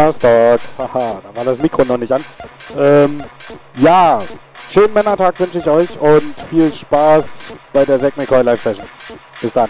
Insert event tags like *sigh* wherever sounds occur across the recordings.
Donnerstag. *laughs* Haha, da war das Mikro noch nicht an. Ähm, ja, schönen Männertag wünsche ich euch und viel Spaß bei der McCoy Live Session. Bis dann.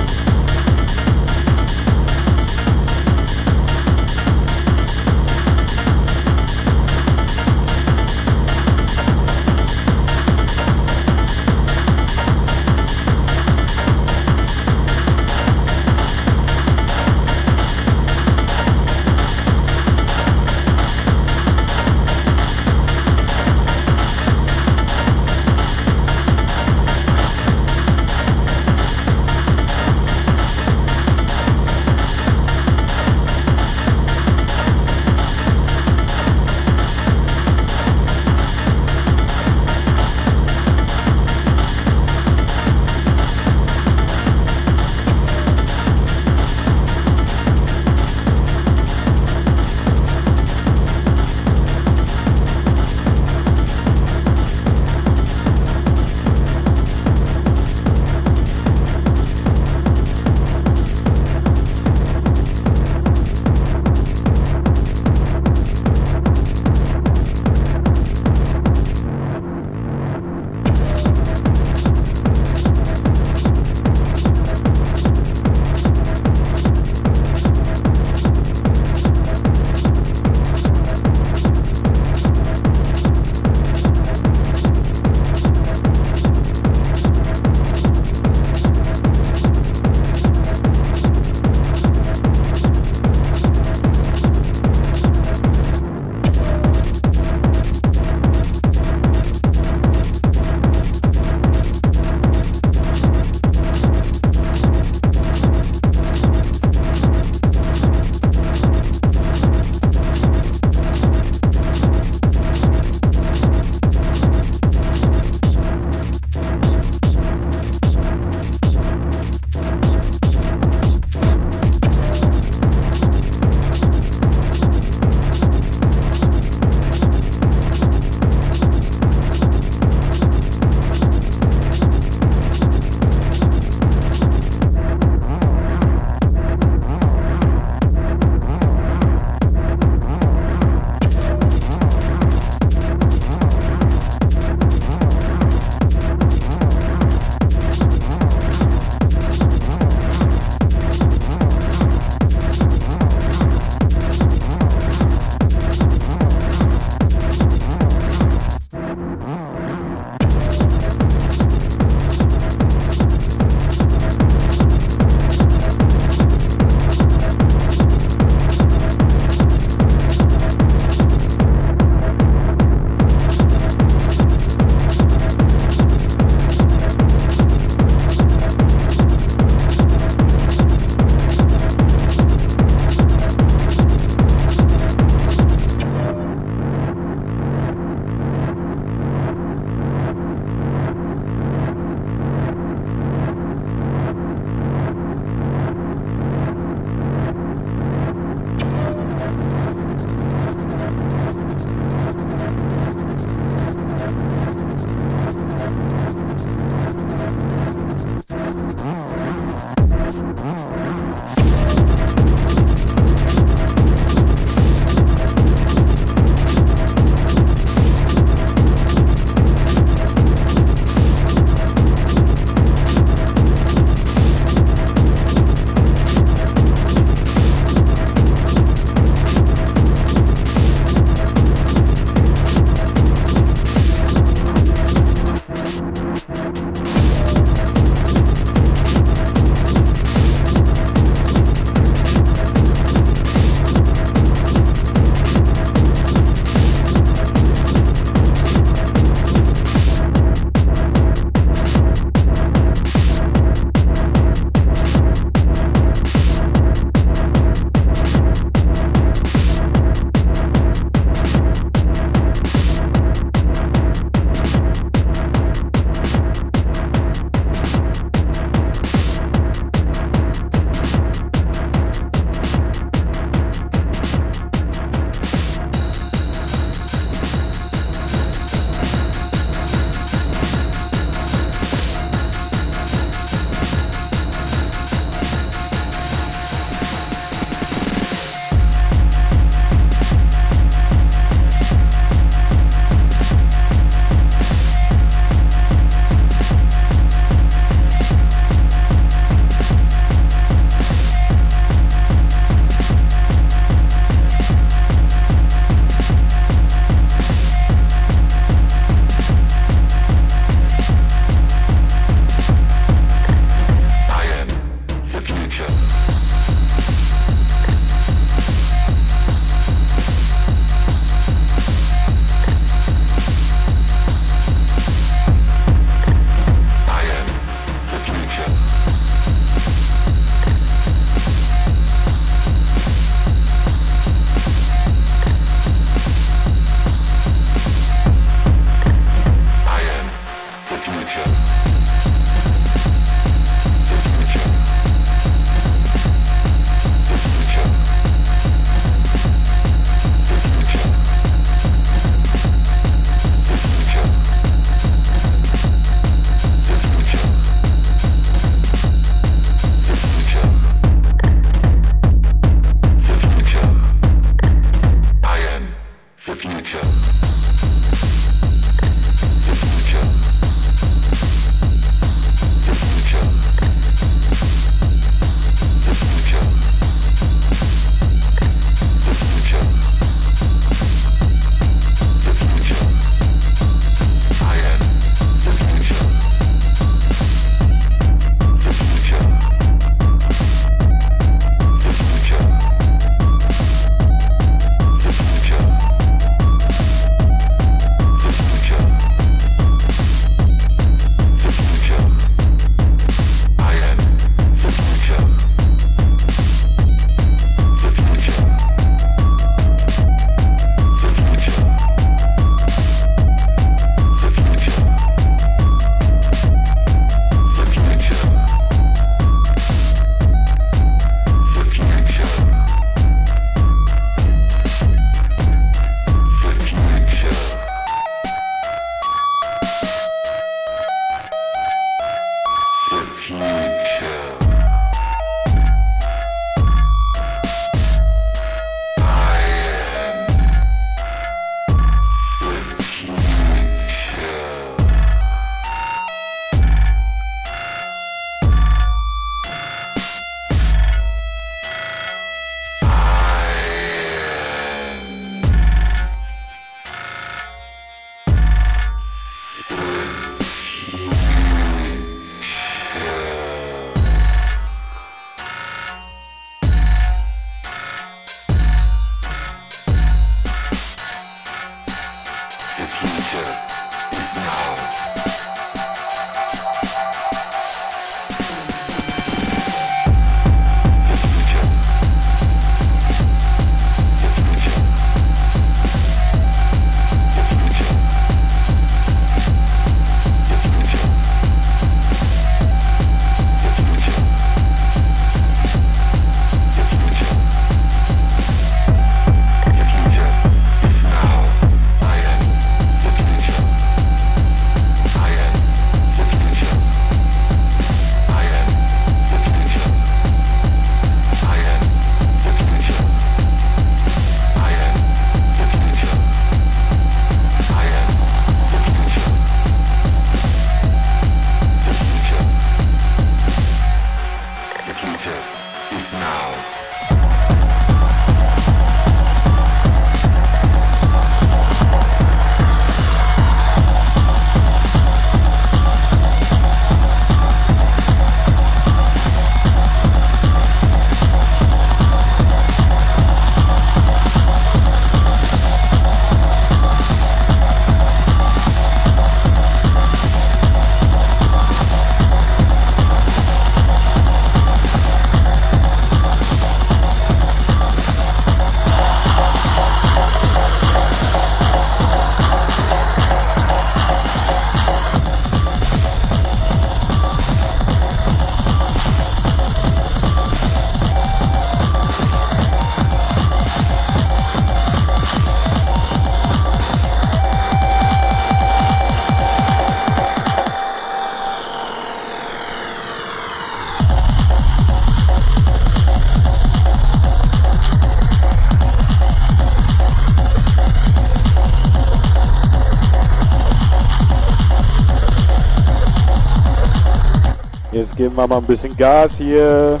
Mal ein bisschen Gas hier.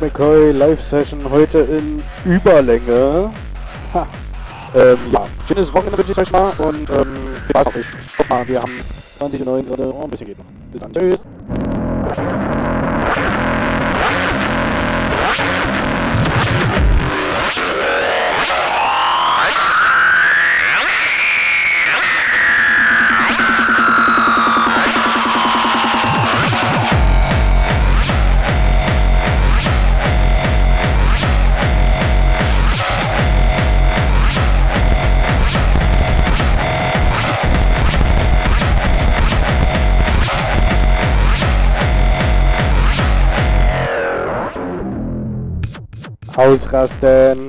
McCoy Live Session heute in Überlänge. Ha. Ähm, ja, schönes Wochenende wünsche ich euch mal und ähm, viel Spaß auf euch. Guck mal, wir haben 20 Uhr gerade, oh, ein bisschen geht noch. Bis dann, tschüss. Ausrasten.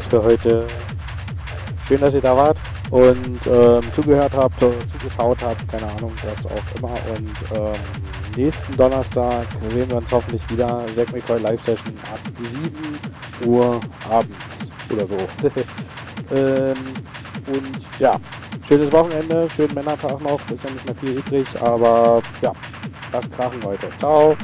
War's für heute. Schön, dass ihr da wart und ähm, zugehört habt, zugeschaut habt, keine Ahnung, was auch immer. Und ähm, nächsten Donnerstag sehen wir uns hoffentlich wieder. Zack McCoy Live Session ab 7 Uhr abends oder so. *laughs* ähm, und ja, schönes Wochenende, schönen Männertag noch. Ist ja nicht mehr viel übrig, aber ja, lasst krachen, Leute. Ciao.